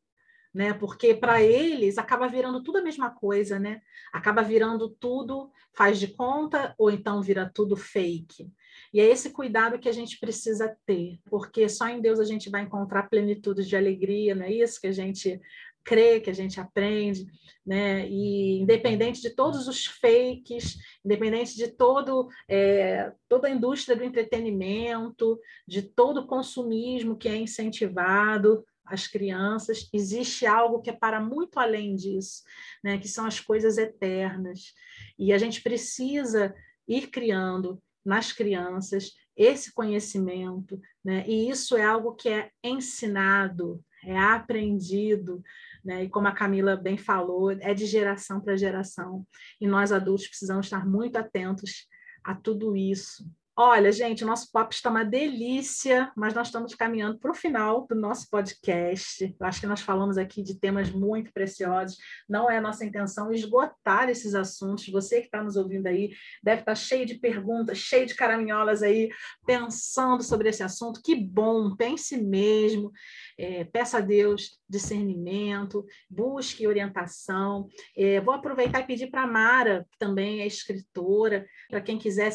né? Porque para eles acaba virando tudo a mesma coisa, né? Acaba virando tudo faz de conta ou então vira tudo fake. E é esse cuidado que a gente precisa ter, porque só em Deus a gente vai encontrar plenitude de alegria, não é isso que a gente crê, que a gente aprende, né? E independente de todos os fakes, independente de todo, é, toda a indústria do entretenimento, de todo o consumismo que é incentivado às crianças, existe algo que é para muito além disso, né? Que são as coisas eternas. E a gente precisa ir criando nas crianças esse conhecimento, né? E isso é algo que é ensinado, é aprendido, né? E como a Camila bem falou, é de geração para geração. E nós adultos precisamos estar muito atentos a tudo isso. Olha, gente, o nosso papo está uma delícia, mas nós estamos caminhando para o final do nosso podcast. Eu acho que nós falamos aqui de temas muito preciosos. Não é a nossa intenção esgotar esses assuntos. Você que está nos ouvindo aí deve estar cheio de perguntas, cheio de caraminholas aí, pensando sobre esse assunto. Que bom, pense mesmo. É, peça a Deus discernimento, busque orientação. É, vou aproveitar e pedir para a Mara, que também é escritora, para quem quiser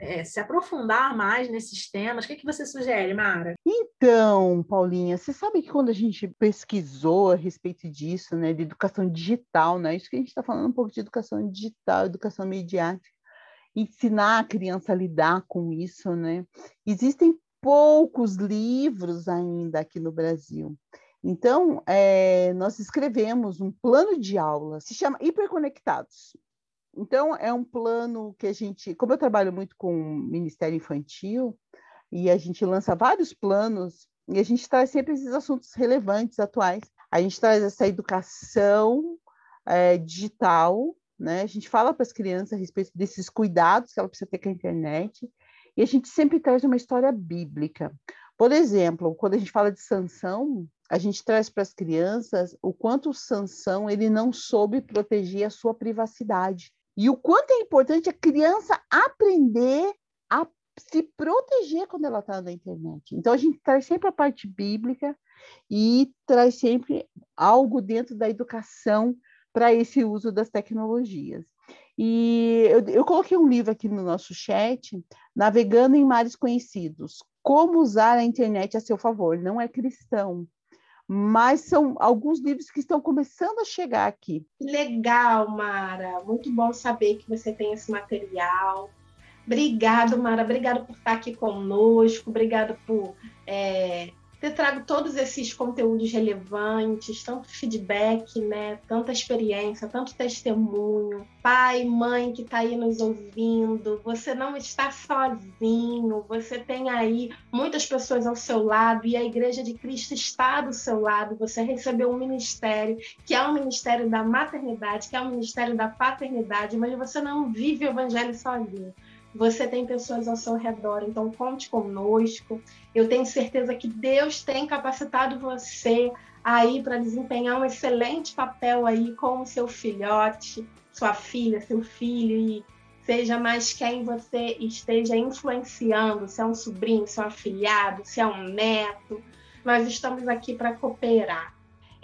é, se aprofundar mais nesses temas. O que, que você sugere, Mara? Então, Paulinha, você sabe que quando a gente pesquisou a respeito disso, né, de educação digital, né, isso que a gente está falando um pouco de educação digital, educação mediática, ensinar a criança a lidar com isso, né? Existem poucos livros ainda aqui no Brasil. Então, é, nós escrevemos um plano de aula, se chama Hiperconectados. Então, é um plano que a gente, como eu trabalho muito com o Ministério Infantil, e a gente lança vários planos, e a gente traz sempre esses assuntos relevantes, atuais. A gente traz essa educação é, digital, né? A gente fala para as crianças a respeito desses cuidados que ela precisa ter com a internet, e a gente sempre traz uma história bíblica. Por exemplo, quando a gente fala de Sansão, a gente traz para as crianças o quanto o Sansão ele não soube proteger a sua privacidade. E o quanto é importante a criança aprender a se proteger quando ela está na internet. Então, a gente traz sempre a parte bíblica e traz sempre algo dentro da educação para esse uso das tecnologias. E eu, eu, coloquei um livro aqui no nosso chat, Navegando em Mares Conhecidos, Como Usar a Internet a Seu Favor. Não é cristão, mas são alguns livros que estão começando a chegar aqui. Legal, Mara. Muito bom saber que você tem esse material. Obrigado, Mara. Obrigado por estar aqui conosco. Obrigado por é, ter trago todos esses conteúdos relevantes, tanto feedback, né, tanta experiência, tanto testemunho. Pai, mãe que está aí nos ouvindo, você não está sozinho, você tem aí muitas pessoas ao seu lado e a Igreja de Cristo está do seu lado. Você recebeu um ministério que é o um ministério da maternidade, que é o um ministério da paternidade, mas você não vive o evangelho sozinho você tem pessoas ao seu redor, então conte conosco. Eu tenho certeza que Deus tem capacitado você aí para desempenhar um excelente papel aí com o seu filhote, sua filha, seu filho e seja mais quem você esteja influenciando, se é um sobrinho, se é um afilhado, se é um neto. Nós estamos aqui para cooperar.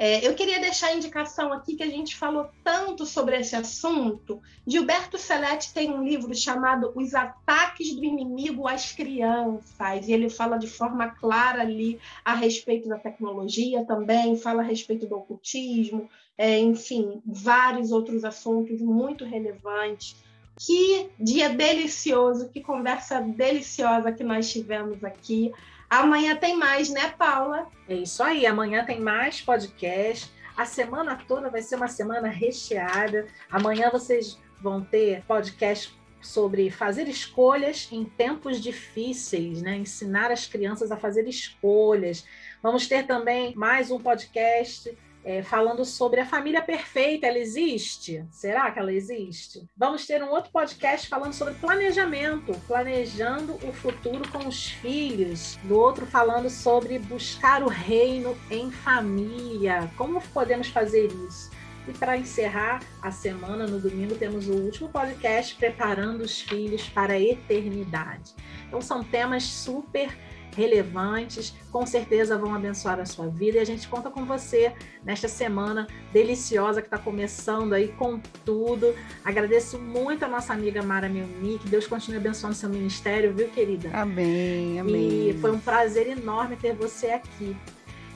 É, eu queria deixar a indicação aqui que a gente falou tanto sobre esse assunto. Gilberto Celeste tem um livro chamado Os Ataques do Inimigo às Crianças, e ele fala de forma clara ali a respeito da tecnologia também, fala a respeito do ocultismo, é, enfim, vários outros assuntos muito relevantes. Que dia delicioso, que conversa deliciosa que nós tivemos aqui. Amanhã tem mais, né, Paula? É isso aí. Amanhã tem mais podcast. A semana toda vai ser uma semana recheada. Amanhã vocês vão ter podcast sobre fazer escolhas em tempos difíceis, né? Ensinar as crianças a fazer escolhas. Vamos ter também mais um podcast é, falando sobre a família perfeita. Ela existe? Será que ela existe? Vamos ter um outro podcast falando sobre planejamento, planejando o futuro com os filhos. Do outro falando sobre buscar o reino em família. Como podemos fazer isso? E para encerrar a semana, no domingo, temos o último podcast Preparando os Filhos para a Eternidade. Então, são temas super relevantes, com certeza vão abençoar a sua vida e a gente conta com você nesta semana deliciosa que está começando aí com tudo. Agradeço muito a nossa amiga Mara Melni, que Deus continue abençoando seu ministério, viu, querida? Amém, amém. E foi um prazer enorme ter você aqui.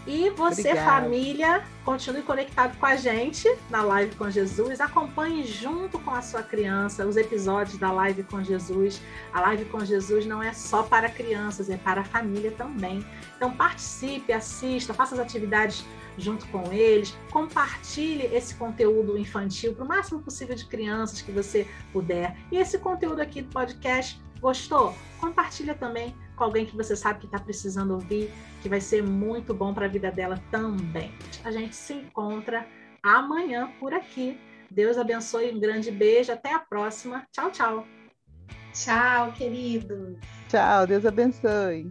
E você, Obrigada. família, continue conectado com a gente na Live com Jesus. Acompanhe junto com a sua criança os episódios da Live com Jesus. A Live com Jesus não é só para crianças, é para a família também. Então participe, assista, faça as atividades junto com eles, compartilhe esse conteúdo infantil para o máximo possível de crianças que você puder. E esse conteúdo aqui do podcast, gostou? Compartilha também com alguém que você sabe que está precisando ouvir, que vai ser muito bom para a vida dela também. A gente se encontra amanhã por aqui. Deus abençoe, um grande beijo, até a próxima. Tchau, tchau. Tchau, querido. Tchau, Deus abençoe.